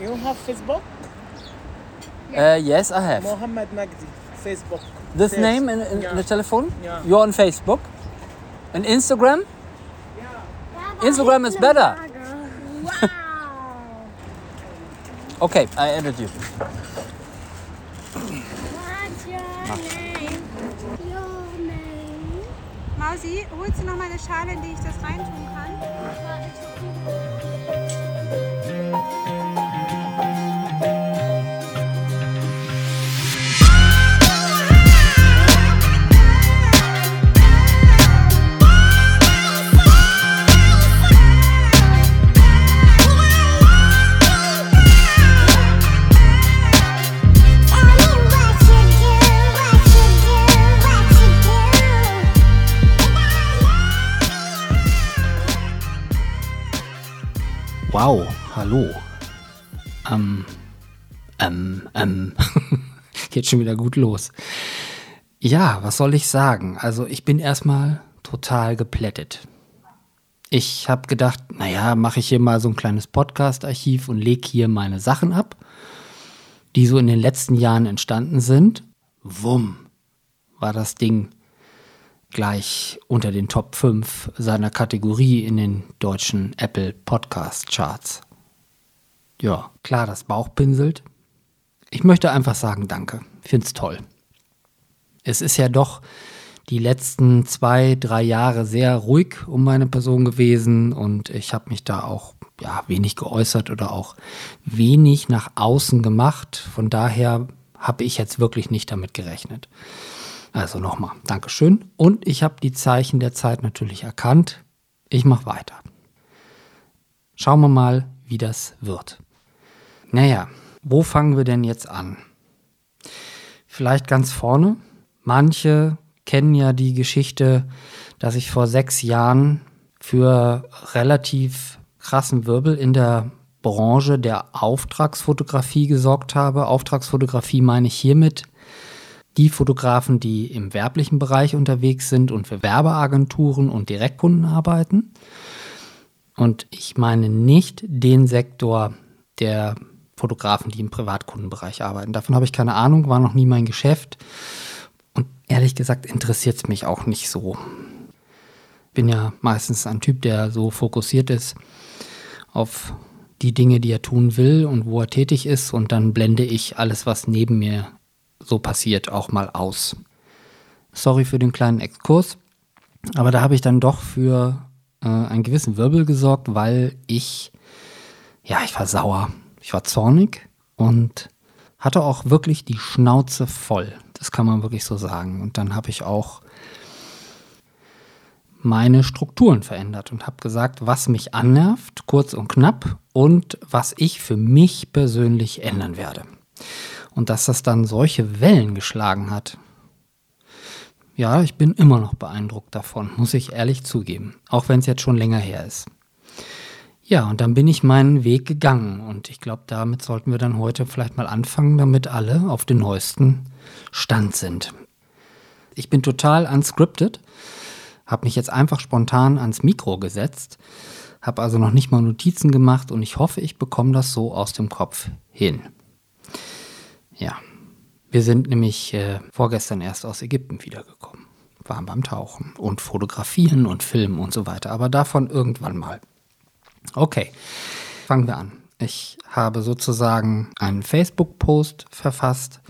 You have Facebook? Uh, yes, I have. Mohammed Nagdi, Facebook. This Search. name in, in Yeah. the telephone? Yeah. You're on Facebook? And Instagram? Instagram is better. Wow. Okay, I added you. What's your name? Your name? Mausi, holst du noch mal eine Schale, in die ich das reintun kann? Wow, hallo. Ähm, ähm, ähm. Geht schon wieder gut los. Ja, was soll ich sagen? Also ich bin erstmal total geplättet. Ich habe gedacht, naja, mache ich hier mal so ein kleines Podcast-Archiv und lege hier meine Sachen ab, die so in den letzten Jahren entstanden sind. Wumm, war das Ding gleich unter den Top 5 seiner Kategorie in den deutschen Apple Podcast Charts. Ja, klar, das Bauch pinselt. Ich möchte einfach sagen, danke. Find's toll. Es ist ja doch die letzten zwei, drei Jahre sehr ruhig um meine Person gewesen und ich habe mich da auch ja, wenig geäußert oder auch wenig nach außen gemacht. Von daher habe ich jetzt wirklich nicht damit gerechnet. Also nochmal, Dankeschön. Und ich habe die Zeichen der Zeit natürlich erkannt. Ich mache weiter. Schauen wir mal, wie das wird. Naja, wo fangen wir denn jetzt an? Vielleicht ganz vorne. Manche kennen ja die Geschichte, dass ich vor sechs Jahren für relativ krassen Wirbel in der Branche der Auftragsfotografie gesorgt habe. Auftragsfotografie meine ich hiermit die Fotografen, die im werblichen Bereich unterwegs sind und für Werbeagenturen und Direktkunden arbeiten. Und ich meine nicht den Sektor der Fotografen, die im Privatkundenbereich arbeiten. Davon habe ich keine Ahnung, war noch nie mein Geschäft. Und ehrlich gesagt interessiert es mich auch nicht so. Bin ja meistens ein Typ, der so fokussiert ist auf die Dinge, die er tun will und wo er tätig ist. Und dann blende ich alles, was neben mir so passiert, auch mal aus. Sorry für den kleinen Exkurs, aber da habe ich dann doch für äh, einen gewissen Wirbel gesorgt, weil ich, ja, ich war sauer, ich war zornig und hatte auch wirklich die Schnauze voll. Das kann man wirklich so sagen. Und dann habe ich auch meine Strukturen verändert und habe gesagt, was mich annervt, kurz und knapp, und was ich für mich persönlich ändern werde. Und dass das dann solche Wellen geschlagen hat. Ja, ich bin immer noch beeindruckt davon, muss ich ehrlich zugeben, auch wenn es jetzt schon länger her ist. Ja, und dann bin ich meinen Weg gegangen und ich glaube, damit sollten wir dann heute vielleicht mal anfangen, damit alle auf den neuesten Stand sind. Ich bin total unscripted, habe mich jetzt einfach spontan ans Mikro gesetzt, habe also noch nicht mal Notizen gemacht und ich hoffe, ich bekomme das so aus dem Kopf hin. Ja, wir sind nämlich äh, vorgestern erst aus Ägypten wiedergekommen, waren beim Tauchen und fotografieren und filmen und so weiter, aber davon irgendwann mal. Okay, fangen wir an. Ich habe sozusagen einen Facebook-Post verfasst.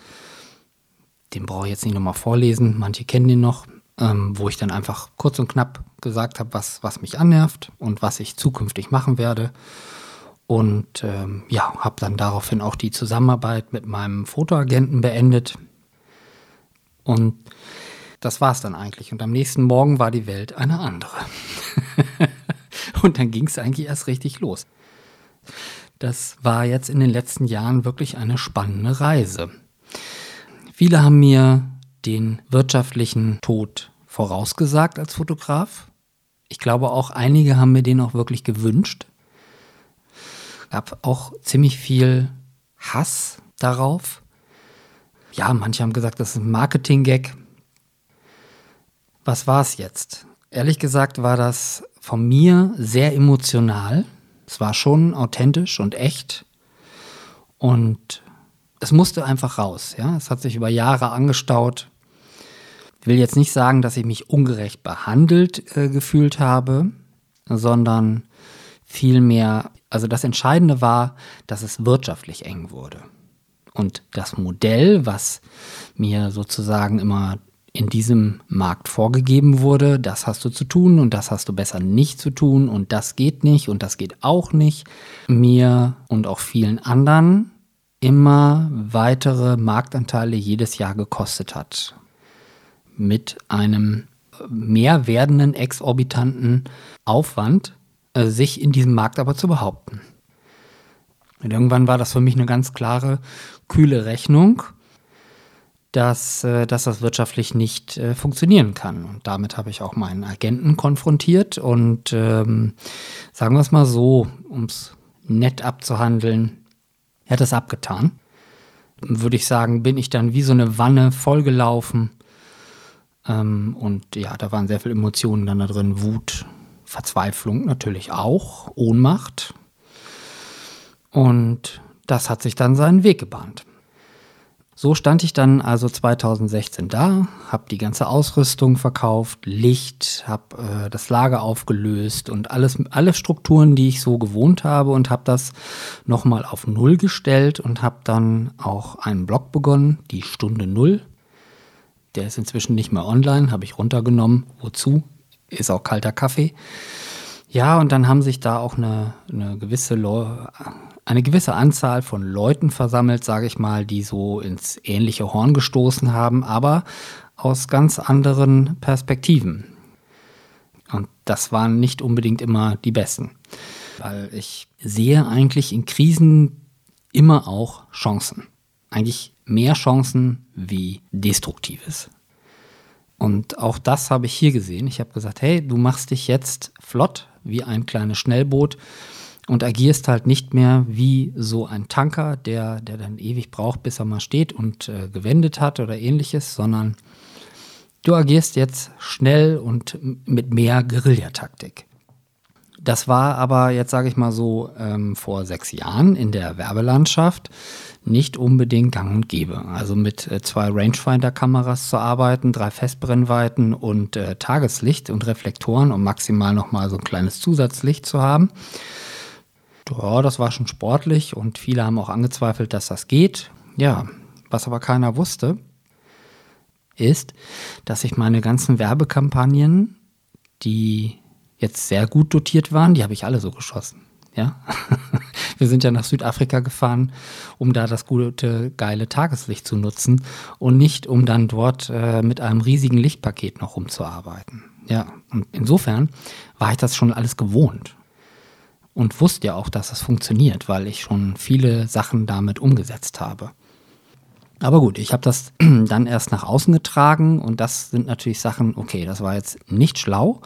Den brauche ich jetzt nicht nochmal vorlesen, manche kennen den noch, ähm, wo ich dann einfach kurz und knapp gesagt habe, was, was mich annervt und was ich zukünftig machen werde. Und ähm, ja, habe dann daraufhin auch die Zusammenarbeit mit meinem Fotoagenten beendet. Und das war es dann eigentlich. Und am nächsten Morgen war die Welt eine andere. Und dann ging es eigentlich erst richtig los. Das war jetzt in den letzten Jahren wirklich eine spannende Reise. Viele haben mir den wirtschaftlichen Tod vorausgesagt als Fotograf. Ich glaube auch einige haben mir den auch wirklich gewünscht. Gab auch ziemlich viel Hass darauf. Ja, manche haben gesagt, das ist ein Marketing-Gag. Was war es jetzt? Ehrlich gesagt war das von mir sehr emotional. Es war schon authentisch und echt. Und es musste einfach raus. Ja? Es hat sich über Jahre angestaut. Ich will jetzt nicht sagen, dass ich mich ungerecht behandelt äh, gefühlt habe, sondern vielmehr, also das Entscheidende war, dass es wirtschaftlich eng wurde. Und das Modell, was mir sozusagen immer in diesem Markt vorgegeben wurde, das hast du zu tun und das hast du besser nicht zu tun und das geht nicht und das geht auch nicht, mir und auch vielen anderen immer weitere Marktanteile jedes Jahr gekostet hat. Mit einem mehr werdenden exorbitanten Aufwand, sich in diesem Markt aber zu behaupten. Und irgendwann war das für mich eine ganz klare, kühle Rechnung, dass, äh, dass das wirtschaftlich nicht äh, funktionieren kann. Und damit habe ich auch meinen Agenten konfrontiert und ähm, sagen wir es mal so, um es nett abzuhandeln, er hat es abgetan. Würde ich sagen, bin ich dann wie so eine Wanne vollgelaufen. Ähm, und ja, da waren sehr viele Emotionen dann da drin. Wut, Verzweiflung natürlich auch, Ohnmacht. Und das hat sich dann seinen Weg gebahnt. So stand ich dann also 2016 da, habe die ganze Ausrüstung verkauft, Licht, habe äh, das Lager aufgelöst und alles, alle Strukturen, die ich so gewohnt habe und habe das nochmal auf Null gestellt und habe dann auch einen Blog begonnen, die Stunde Null. Der ist inzwischen nicht mehr online, habe ich runtergenommen. Wozu? Ist auch kalter Kaffee. Ja, und dann haben sich da auch eine, eine gewisse eine gewisse Anzahl von Leuten versammelt, sage ich mal, die so ins ähnliche Horn gestoßen haben, aber aus ganz anderen Perspektiven. Und das waren nicht unbedingt immer die besten, weil ich sehe eigentlich in Krisen immer auch Chancen. Eigentlich mehr Chancen wie Destruktives. Und auch das habe ich hier gesehen. Ich habe gesagt, hey, du machst dich jetzt flott wie ein kleines Schnellboot und agierst halt nicht mehr wie so ein Tanker, der, der dann ewig braucht, bis er mal steht und äh, gewendet hat oder ähnliches, sondern du agierst jetzt schnell und mit mehr Guerillataktik. Das war aber jetzt sage ich mal so ähm, vor sechs Jahren in der Werbelandschaft nicht unbedingt gang und gäbe. Also mit äh, zwei Rangefinder-Kameras zu arbeiten, drei Festbrennweiten und äh, Tageslicht und Reflektoren, um maximal nochmal so ein kleines Zusatzlicht zu haben. Ja, das war schon sportlich und viele haben auch angezweifelt, dass das geht. Ja, was aber keiner wusste, ist, dass ich meine ganzen Werbekampagnen, die jetzt sehr gut dotiert waren, die habe ich alle so geschossen. Ja, wir sind ja nach Südafrika gefahren, um da das gute, geile Tageslicht zu nutzen und nicht, um dann dort äh, mit einem riesigen Lichtpaket noch rumzuarbeiten. Ja, und insofern war ich das schon alles gewohnt und wusste ja auch, dass es funktioniert, weil ich schon viele Sachen damit umgesetzt habe. Aber gut, ich habe das dann erst nach außen getragen und das sind natürlich Sachen, okay, das war jetzt nicht schlau,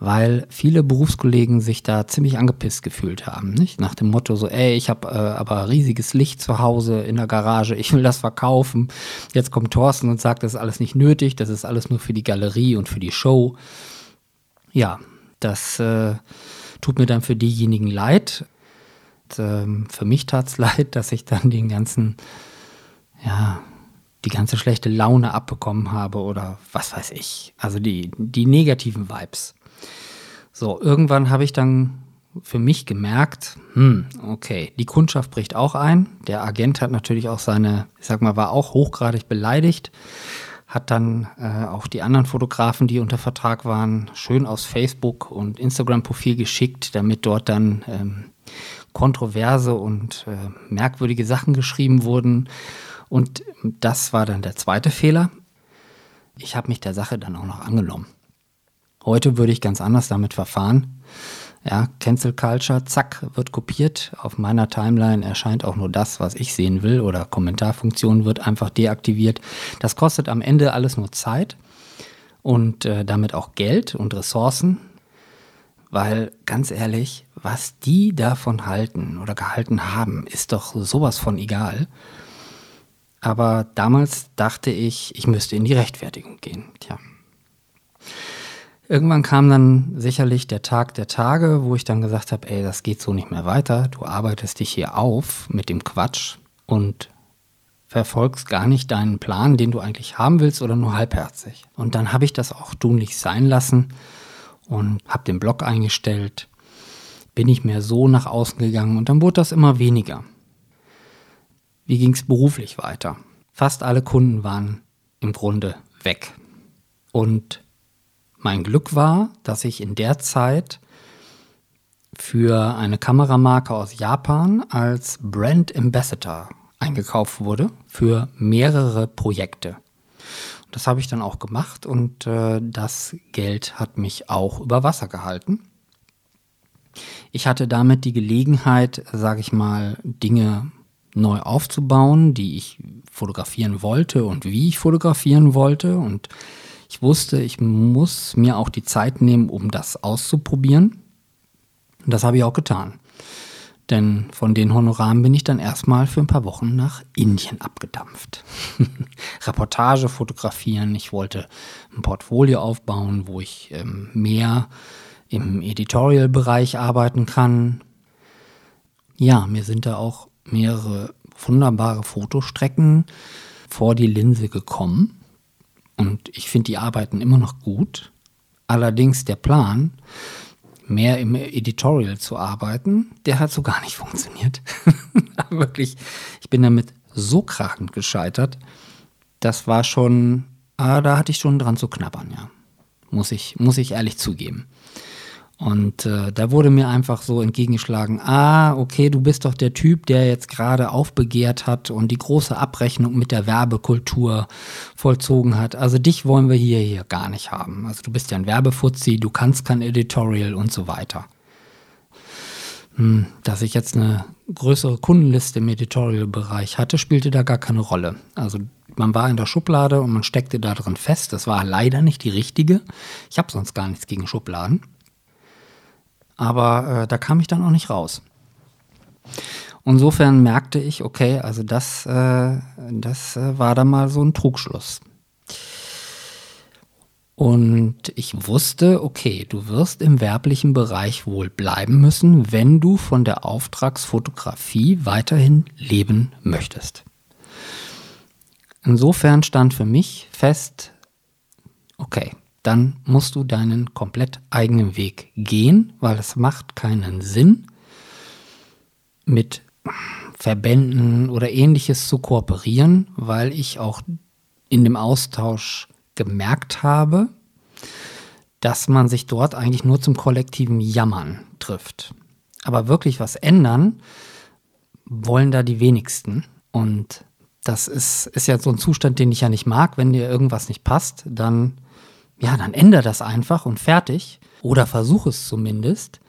weil viele Berufskollegen sich da ziemlich angepisst gefühlt haben, nicht? Nach dem Motto so, ey, ich habe äh, aber riesiges Licht zu Hause in der Garage, ich will das verkaufen. Jetzt kommt Thorsten und sagt, das ist alles nicht nötig, das ist alles nur für die Galerie und für die Show. Ja, das äh, tut mir dann für diejenigen leid. Und, ähm, für mich tat es leid, dass ich dann den ganzen, ja, die ganze schlechte Laune abbekommen habe oder was weiß ich. Also die, die negativen Vibes. So, irgendwann habe ich dann für mich gemerkt, hm, okay, die Kundschaft bricht auch ein. Der Agent hat natürlich auch seine, ich sag mal, war auch hochgradig beleidigt hat dann äh, auch die anderen Fotografen, die unter Vertrag waren, schön aus Facebook und Instagram-Profil geschickt, damit dort dann ähm, kontroverse und äh, merkwürdige Sachen geschrieben wurden. Und das war dann der zweite Fehler. Ich habe mich der Sache dann auch noch angenommen. Heute würde ich ganz anders damit verfahren. Ja, Cancel Culture, zack, wird kopiert. Auf meiner Timeline erscheint auch nur das, was ich sehen will oder Kommentarfunktion wird einfach deaktiviert. Das kostet am Ende alles nur Zeit und äh, damit auch Geld und Ressourcen, weil ganz ehrlich, was die davon halten oder gehalten haben, ist doch sowas von egal. Aber damals dachte ich, ich müsste in die Rechtfertigung gehen. Tja. Irgendwann kam dann sicherlich der Tag der Tage, wo ich dann gesagt habe, ey, das geht so nicht mehr weiter. Du arbeitest dich hier auf mit dem Quatsch. und verfolgst gar nicht deinen Plan, den du eigentlich haben willst oder nur halbherzig. Und dann habe ich das auch tunlich sein lassen und habe den Blog eingestellt, bin nicht mehr so nach außen gegangen und dann wurde das immer weniger. Wie ging es beruflich weiter? Fast alle Kunden waren im Grunde weg. Und mein Glück war, dass ich in der Zeit für eine Kameramarke aus Japan als Brand Ambassador eingekauft wurde für mehrere Projekte. Das habe ich dann auch gemacht und äh, das Geld hat mich auch über Wasser gehalten. Ich hatte damit die Gelegenheit, sage ich mal, Dinge neu aufzubauen, die ich fotografieren wollte und wie ich fotografieren wollte. Und ich wusste, ich muss mir auch die Zeit nehmen, um das auszuprobieren. Und das habe ich auch getan. Denn von den Honoraren bin ich dann erstmal für ein paar Wochen nach Indien abgedampft. Reportage fotografieren. Ich wollte ein Portfolio aufbauen, wo ich ähm, mehr im Editorial-Bereich arbeiten kann. Ja, mir sind da auch mehrere wunderbare Fotostrecken vor die Linse gekommen. Und ich finde, die arbeiten immer noch gut. Allerdings der Plan, mehr im Editorial zu arbeiten, der hat so gar nicht funktioniert. Wirklich, ich bin damit so krachend gescheitert. Das war schon, ah, da hatte ich schon dran zu knabbern, ja. Muss ich, muss ich ehrlich zugeben. Und äh, da wurde mir einfach so entgegengeschlagen, ah, okay, du bist doch der Typ, der jetzt gerade aufbegehrt hat und die große Abrechnung mit der Werbekultur vollzogen hat. Also dich wollen wir hier, hier gar nicht haben. Also du bist ja ein Werbefuzzi, du kannst kein Editorial und so weiter. Hm, dass ich jetzt eine größere Kundenliste im Editorial-Bereich hatte, spielte da gar keine Rolle. Also man war in der Schublade und man steckte da drin fest. Das war leider nicht die richtige. Ich habe sonst gar nichts gegen Schubladen. Aber äh, da kam ich dann auch nicht raus. Insofern merkte ich, okay, also das, äh, das äh, war dann mal so ein Trugschluss. Und ich wusste, okay, du wirst im werblichen Bereich wohl bleiben müssen, wenn du von der Auftragsfotografie weiterhin leben möchtest. Insofern stand für mich fest, okay, dann musst du deinen komplett eigenen Weg gehen, weil es macht keinen Sinn, mit Verbänden oder ähnliches zu kooperieren, weil ich auch in dem Austausch gemerkt habe, dass man sich dort eigentlich nur zum kollektiven Jammern trifft. Aber wirklich was ändern wollen da die wenigsten. Und das ist, ist ja so ein Zustand, den ich ja nicht mag. Wenn dir irgendwas nicht passt, dann ja, dann ändere das einfach und fertig. Oder versuche es zumindest.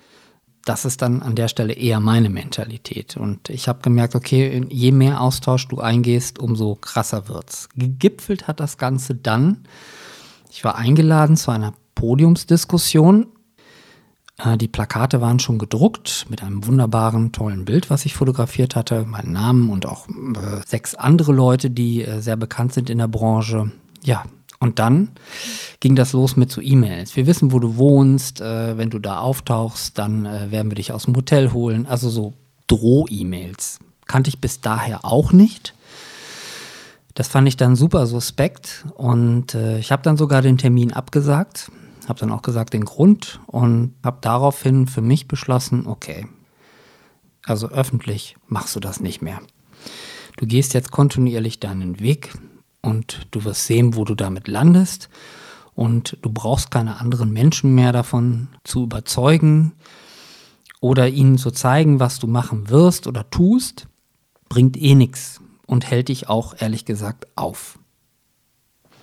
Das ist dann an der Stelle eher meine Mentalität. Und ich habe gemerkt, okay, je mehr Austausch du eingehst, umso krasser wird's. Gegipfelt hat das Ganze dann. Ich war eingeladen zu einer Podiumsdiskussion. Äh, Die Plakate waren schon gedruckt mit einem wunderbaren, tollen Bild, was ich fotografiert hatte, meinen Namen und auch äh, sechs andere Leute, die äh, sehr bekannt sind in der Branche. Ja, und dann ging das los mit so E-Mails. Wir wissen, wo du wohnst. Äh, wenn du da auftauchst, dann äh, werden wir dich aus dem Hotel holen. Also so Droh-E-Mails. Kannte ich bis daher auch nicht. Das fand ich dann super suspekt und äh, ich habe dann sogar den Termin abgesagt, habe dann auch gesagt den Grund und habe daraufhin für mich beschlossen, okay, also öffentlich machst du das nicht mehr. Du gehst jetzt kontinuierlich deinen Weg und du wirst sehen, wo du damit landest. Und du brauchst keine anderen Menschen mehr davon zu überzeugen oder ihnen zu zeigen, was du machen wirst oder tust, bringt eh nichts und hält dich auch ehrlich gesagt auf.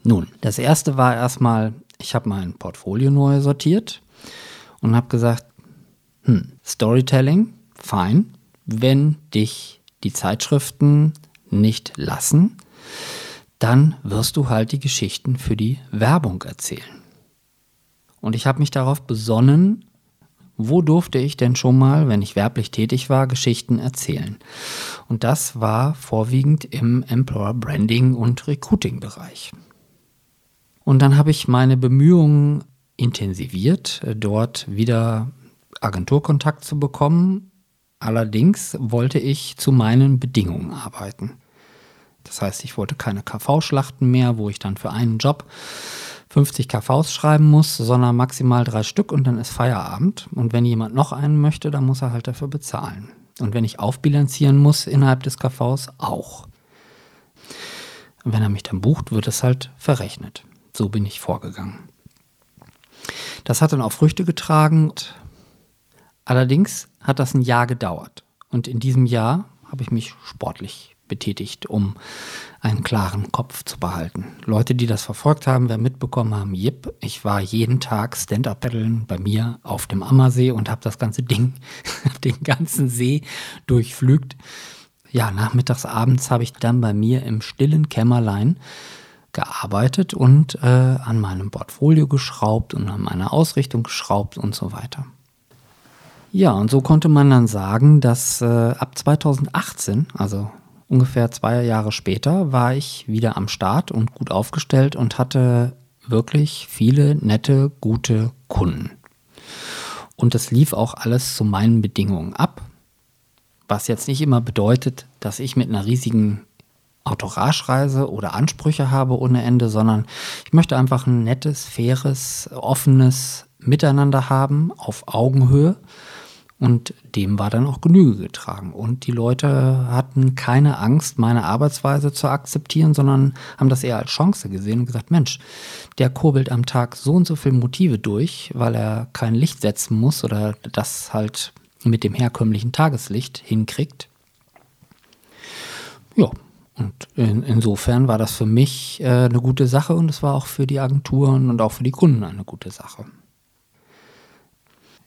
Nun, das erste war erstmal, ich habe mein Portfolio neu sortiert und habe gesagt, hm, Storytelling, fein, wenn dich die Zeitschriften nicht lassen, dann wirst du halt die Geschichten für die Werbung erzählen. Und ich habe mich darauf besonnen, wo durfte ich denn schon mal, wenn ich werblich tätig war, Geschichten erzählen? Und das war vorwiegend im Employer Branding und Recruiting Bereich. Und dann habe ich meine Bemühungen intensiviert, dort wieder Agenturkontakt zu bekommen, Allerdings wollte ich zu meinen Bedingungen arbeiten. Das heißt, ich wollte keine KV-Schlachten mehr, wo ich dann für einen Job 50 KVs schreiben muss, sondern maximal drei Stück und dann ist Feierabend. Und wenn jemand noch einen möchte, dann muss er halt dafür bezahlen. Und wenn ich aufbilanzieren muss innerhalb des KVs, auch. Und wenn er mich dann bucht, wird es halt verrechnet. So bin ich vorgegangen. Das hat dann auch Früchte getragen. Allerdings hat das ein Jahr gedauert. Und in diesem Jahr habe ich mich sportlich betätigt, um einen klaren Kopf zu behalten. Leute, die das verfolgt haben, werden mitbekommen haben, jip, ich war jeden Tag Stand-Up-Paddeln bei mir auf dem Ammersee und habe das ganze Ding, den ganzen See durchflügt. Ja, nachmittags, abends habe ich dann bei mir im stillen Kämmerlein gearbeitet und äh, an meinem Portfolio geschraubt und an meiner Ausrichtung geschraubt und so weiter. Ja, und so konnte man dann sagen, dass äh, ab 2018, also ungefähr zwei Jahre später, war ich wieder am Start und gut aufgestellt und hatte wirklich viele nette, gute Kunden. Und es lief auch alles zu meinen Bedingungen ab, was jetzt nicht immer bedeutet, dass ich mit einer riesigen Autoragereise oder Ansprüche habe ohne Ende, sondern ich möchte einfach ein nettes, faires, offenes Miteinander haben auf Augenhöhe. Und dem war dann auch Genüge getragen. Und die Leute hatten keine Angst, meine Arbeitsweise zu akzeptieren, sondern haben das eher als Chance gesehen und gesagt, Mensch, der kurbelt am Tag so und so viele Motive durch, weil er kein Licht setzen muss oder das halt mit dem herkömmlichen Tageslicht hinkriegt. Ja, und in, insofern war das für mich äh, eine gute Sache und es war auch für die Agenturen und auch für die Kunden eine gute Sache.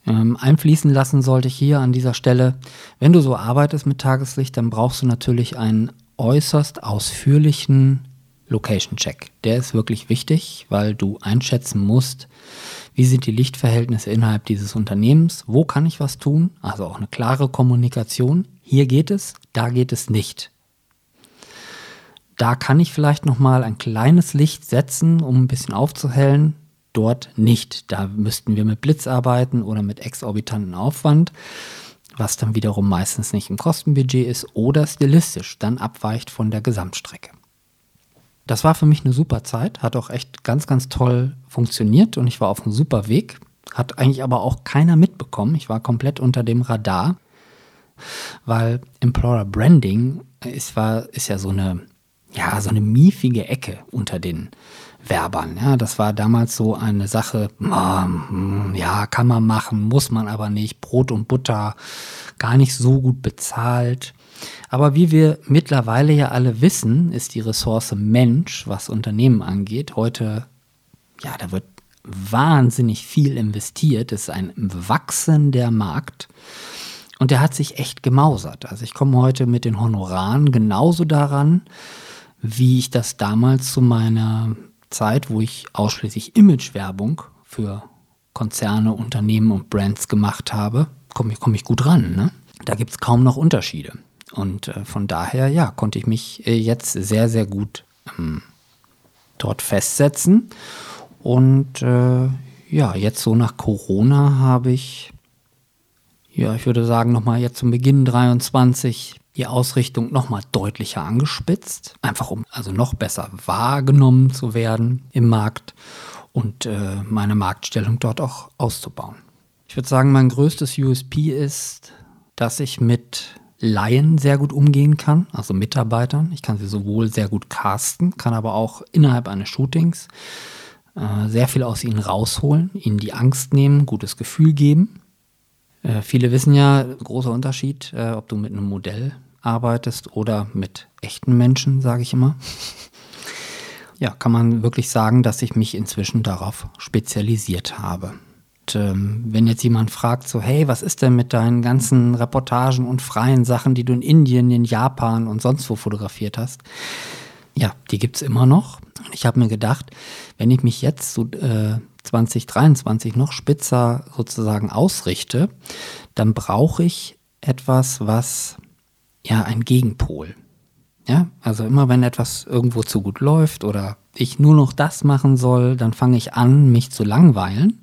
Ähm, einfließen lassen sollte ich hier an dieser Stelle, wenn du so arbeitest mit Tageslicht, dann brauchst du natürlich einen äußerst ausführlichen Location-Check. Der ist wirklich wichtig, weil du einschätzen musst, wie sind die Lichtverhältnisse innerhalb dieses Unternehmens, wo kann ich was tun, also auch eine klare Kommunikation. Hier geht es, da geht es nicht. Da kann ich vielleicht noch mal ein kleines Licht setzen, um ein bisschen aufzuhellen. Dort nicht. Da müssten wir mit Blitz arbeiten oder mit exorbitanten Aufwand, was dann wiederum meistens nicht im Kostenbudget ist oder stilistisch dann abweicht von der Gesamtstrecke. Das war für mich eine super Zeit, hat auch echt ganz, ganz toll funktioniert und ich war auf einem super Weg. Hat eigentlich aber auch keiner mitbekommen. Ich war komplett unter dem Radar, weil Employer Branding ist, war, ist ja so eine, ja, so eine miefige Ecke unter den Werbern. Ja, das war damals so eine Sache, ähm, ja, kann man machen, muss man aber nicht. Brot und Butter, gar nicht so gut bezahlt. Aber wie wir mittlerweile ja alle wissen, ist die Ressource Mensch, was Unternehmen angeht, heute, ja, da wird wahnsinnig viel investiert. Es ist ein wachsender Markt. Und der hat sich echt gemausert. Also ich komme heute mit den Honoraren genauso daran, wie ich das damals zu meiner Zeit, wo ich ausschließlich Imagewerbung für Konzerne, Unternehmen und Brands gemacht habe, komme ich, komm ich gut ran. Ne? Da gibt es kaum noch Unterschiede. Und äh, von daher, ja, konnte ich mich äh, jetzt sehr, sehr gut ähm, dort festsetzen. Und äh, ja, jetzt so nach Corona habe ich, ja, ich würde sagen, nochmal jetzt zum Beginn 23 die Ausrichtung nochmal deutlicher angespitzt, einfach um also noch besser wahrgenommen zu werden im Markt und äh, meine Marktstellung dort auch auszubauen. Ich würde sagen, mein größtes USP ist, dass ich mit Laien sehr gut umgehen kann, also Mitarbeitern. Ich kann sie sowohl sehr gut casten, kann aber auch innerhalb eines Shootings äh, sehr viel aus ihnen rausholen, ihnen die Angst nehmen, gutes Gefühl geben. Äh, viele wissen ja, großer Unterschied, äh, ob du mit einem Modell arbeitest oder mit echten Menschen, sage ich immer. Ja, kann man wirklich sagen, dass ich mich inzwischen darauf spezialisiert habe. Und, ähm, wenn jetzt jemand fragt, so, hey, was ist denn mit deinen ganzen Reportagen und freien Sachen, die du in Indien, in Japan und sonst wo fotografiert hast? Ja, die gibt es immer noch. Und ich habe mir gedacht, wenn ich mich jetzt so äh, 2023 noch spitzer sozusagen ausrichte, dann brauche ich etwas, was ja ein Gegenpol. Ja, also immer wenn etwas irgendwo zu gut läuft oder ich nur noch das machen soll, dann fange ich an, mich zu langweilen.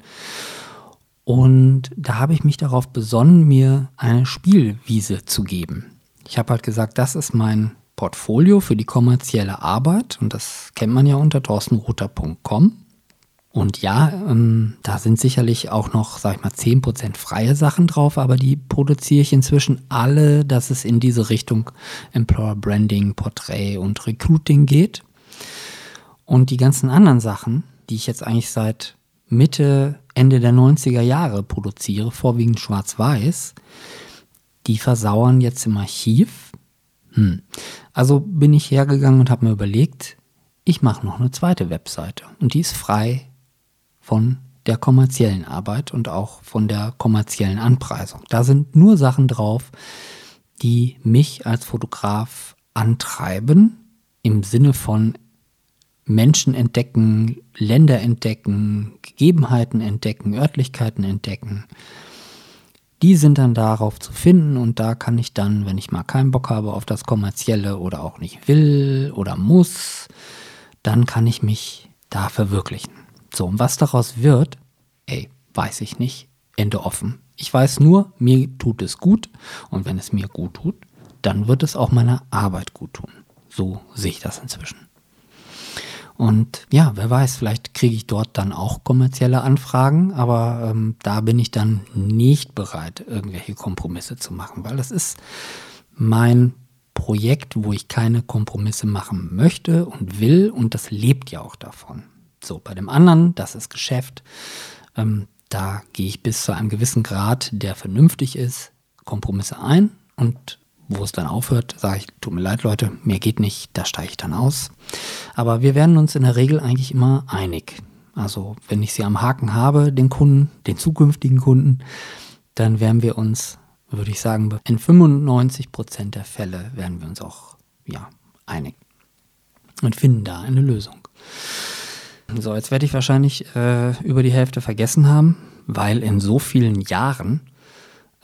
Und da habe ich mich darauf besonnen, mir eine Spielwiese zu geben. Ich habe halt gesagt, das ist mein Portfolio für die kommerzielle Arbeit und das kennt man ja unter torstenrother.com. Und ja, ähm, da sind sicherlich auch noch, sag ich mal, 10% freie Sachen drauf, aber die produziere ich inzwischen alle, dass es in diese Richtung Employer Branding, Portrait und Recruiting geht. Und die ganzen anderen Sachen, die ich jetzt eigentlich seit Mitte, Ende der 90er Jahre produziere, vorwiegend schwarz-weiß, die versauern jetzt im Archiv. Hm. Also bin ich hergegangen und habe mir überlegt, ich mache noch eine zweite Webseite und die ist frei von der kommerziellen Arbeit und auch von der kommerziellen Anpreisung. Da sind nur Sachen drauf, die mich als Fotograf antreiben, im Sinne von Menschen entdecken, Länder entdecken, Gegebenheiten entdecken, Örtlichkeiten entdecken. Die sind dann darauf zu finden und da kann ich dann, wenn ich mal keinen Bock habe auf das Kommerzielle oder auch nicht will oder muss, dann kann ich mich da verwirklichen. So, und was daraus wird, ey, weiß ich nicht. Ende offen. Ich weiß nur, mir tut es gut und wenn es mir gut tut, dann wird es auch meiner Arbeit gut tun. So sehe ich das inzwischen. Und ja, wer weiß, vielleicht kriege ich dort dann auch kommerzielle Anfragen, aber ähm, da bin ich dann nicht bereit, irgendwelche Kompromisse zu machen, weil das ist mein Projekt, wo ich keine Kompromisse machen möchte und will und das lebt ja auch davon. So, bei dem anderen, das ist Geschäft, ähm, da gehe ich bis zu einem gewissen Grad, der vernünftig ist, Kompromisse ein und wo es dann aufhört, sage ich, tut mir leid, Leute, mir geht nicht, da steige ich dann aus. Aber wir werden uns in der Regel eigentlich immer einig. Also wenn ich sie am Haken habe, den Kunden, den zukünftigen Kunden, dann werden wir uns, würde ich sagen, in 95 Prozent der Fälle werden wir uns auch ja, einig und finden da eine Lösung. So, jetzt werde ich wahrscheinlich äh, über die Hälfte vergessen haben, weil in so vielen Jahren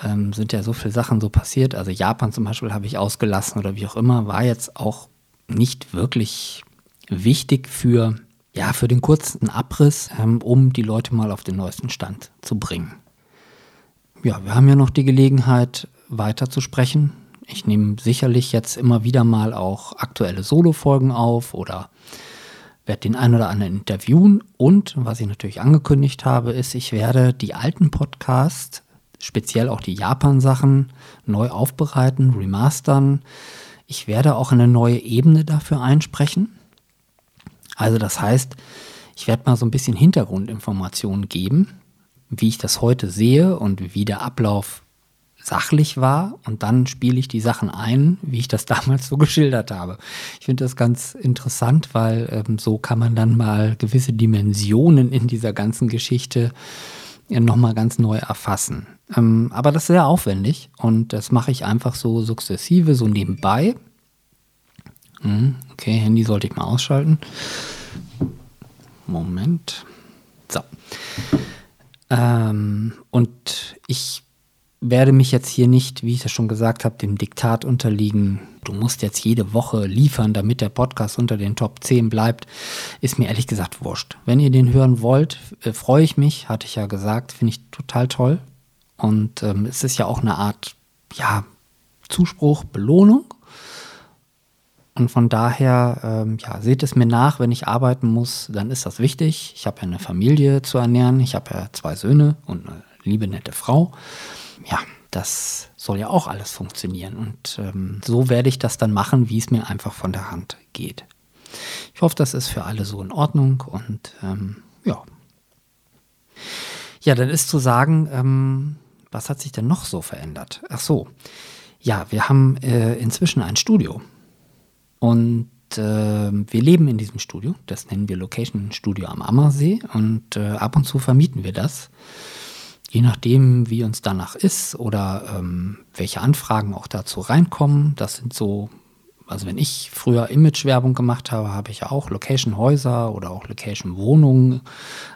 ähm, sind ja so viele Sachen so passiert. Also Japan zum Beispiel habe ich ausgelassen oder wie auch immer, war jetzt auch nicht wirklich wichtig für, ja, für den kurzen Abriss, ähm, um die Leute mal auf den neuesten Stand zu bringen. Ja, wir haben ja noch die Gelegenheit, weiter zu sprechen. Ich nehme sicherlich jetzt immer wieder mal auch aktuelle Solo-Folgen auf oder werde den einen oder anderen interviewen und was ich natürlich angekündigt habe, ist, ich werde die alten Podcasts speziell auch die Japan-Sachen neu aufbereiten, remastern. Ich werde auch eine neue Ebene dafür einsprechen. Also das heißt, ich werde mal so ein bisschen Hintergrundinformationen geben, wie ich das heute sehe und wie der Ablauf sachlich war und dann spiele ich die Sachen ein, wie ich das damals so geschildert habe. Ich finde das ganz interessant, weil ähm, so kann man dann mal gewisse Dimensionen in dieser ganzen Geschichte äh, nochmal ganz neu erfassen. Ähm, aber das ist sehr aufwendig und das mache ich einfach so sukzessive, so nebenbei. Hm, okay, Handy sollte ich mal ausschalten. Moment. So. Ähm, und ich werde mich jetzt hier nicht, wie ich das schon gesagt habe, dem Diktat unterliegen. Du musst jetzt jede Woche liefern, damit der Podcast unter den Top 10 bleibt. Ist mir ehrlich gesagt wurscht. Wenn ihr den hören wollt, äh, freue ich mich, hatte ich ja gesagt, finde ich total toll. Und ähm, es ist ja auch eine Art, ja, Zuspruch, Belohnung. Und von daher, ähm, ja, seht es mir nach, wenn ich arbeiten muss, dann ist das wichtig. Ich habe ja eine Familie zu ernähren, ich habe ja zwei Söhne und eine liebe, nette Frau. Ja, das soll ja auch alles funktionieren. Und ähm, so werde ich das dann machen, wie es mir einfach von der Hand geht. Ich hoffe, das ist für alle so in Ordnung und ähm, ja. Ja, dann ist zu sagen, ähm, was hat sich denn noch so verändert? Ach so, ja, wir haben äh, inzwischen ein Studio. Und äh, wir leben in diesem Studio. Das nennen wir Location Studio am Ammersee. Und äh, ab und zu vermieten wir das. Je nachdem, wie uns danach ist oder ähm, welche Anfragen auch dazu reinkommen. Das sind so also wenn ich früher Imagewerbung gemacht habe, habe ich auch Location-Häuser oder auch Location-Wohnungen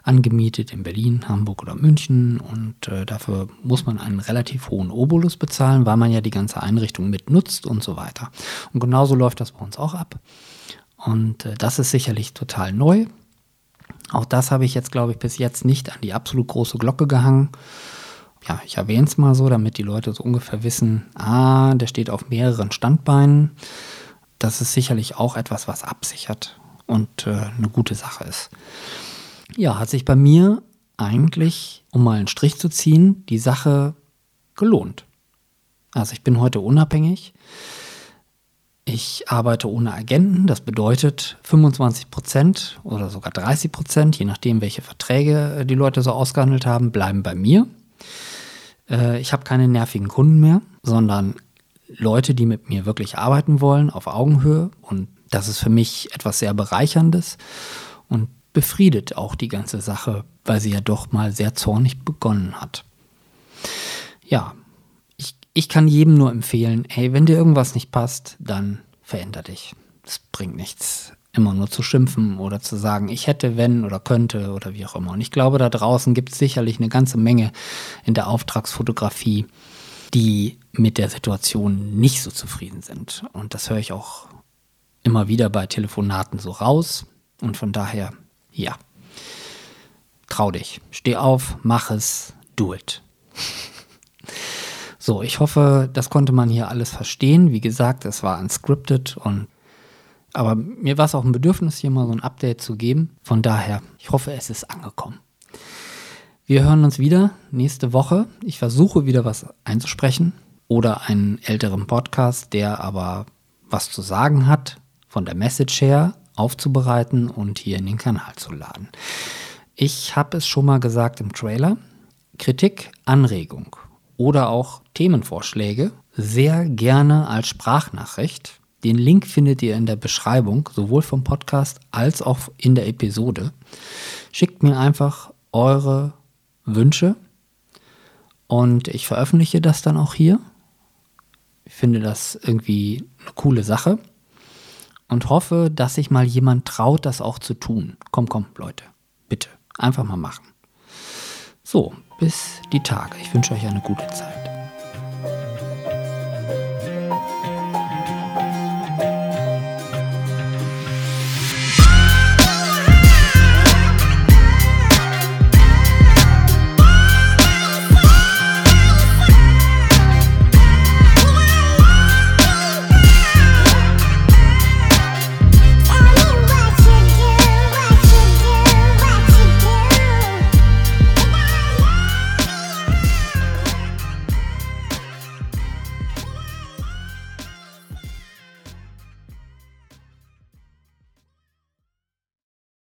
angemietet in Berlin, Hamburg oder München. Und äh, dafür muss man einen relativ hohen Obolus bezahlen, weil man ja die ganze Einrichtung mitnutzt und so weiter. Und genauso läuft das bei uns auch ab. Und äh, das ist sicherlich total neu. Auch das habe ich jetzt, glaube ich, bis jetzt nicht an die absolut große Glocke gehangen. Ja, ich erwähne es mal so, damit die Leute so ungefähr wissen, ah, der steht auf mehreren Standbeinen. Das ist sicherlich auch etwas, was absichert und äh, eine gute Sache ist. Ja, hat sich bei mir eigentlich, um mal einen Strich zu ziehen, die Sache gelohnt. Also ich bin heute unabhängig. Ich arbeite ohne Agenten. Das bedeutet 25 Prozent oder sogar 30 Prozent, je nachdem, welche Verträge äh, die Leute so ausgehandelt haben, bleiben bei mir. Äh, Ich habe keine nervigen Kunden mehr, sondern Leute, die mit mir wirklich arbeiten wollen, auf Augenhöhe. Und das ist für mich etwas sehr Bereicherndes und befriedet auch die ganze Sache, weil sie ja doch mal sehr zornig begonnen hat. Ja, ich, kann jedem nur empfehlen, hey, wenn dir irgendwas nicht passt, dann veränder dich. Es bringt nichts, immer nur zu schimpfen oder zu sagen, ich hätte, wenn oder könnte oder wie auch immer. Und ich glaube, da draußen gibt es sicherlich eine ganze Menge in der Auftragsfotografie, die mit der Situation nicht so zufrieden sind. Und das höre ich auch immer wieder bei Telefonaten so raus. Und von daher, ja, trau dich, steh auf, mach es, do it. So, ich hoffe, das konnte man hier alles verstehen. Wie gesagt, es war unscripted und aber mir war es auch ein Bedürfnis, hier mal so ein Update zu geben. Von daher, ich hoffe, es ist angekommen. Wir hören uns wieder nächste Woche. Ich versuche wieder was einzusprechen oder einen älteren Podcast, der aber was zu sagen hat, von der Message her aufzubereiten und hier in den Kanal zu laden. Ich habe es schon mal gesagt im Trailer. Kritik, Anregung oder auch Themenvorschläge sehr gerne als Sprachnachricht. Den Link findet ihr in der Beschreibung, sowohl vom Podcast als auch in der Episode. Schickt mir einfach eure Wünsche und ich veröffentliche das dann auch hier. Ich finde das irgendwie eine coole Sache und hoffe, dass sich mal jemand traut, das auch zu tun. Komm, komm, Leute, bitte, einfach mal machen. So, bis die Tage. Ich wünsche euch eine gute Zeit.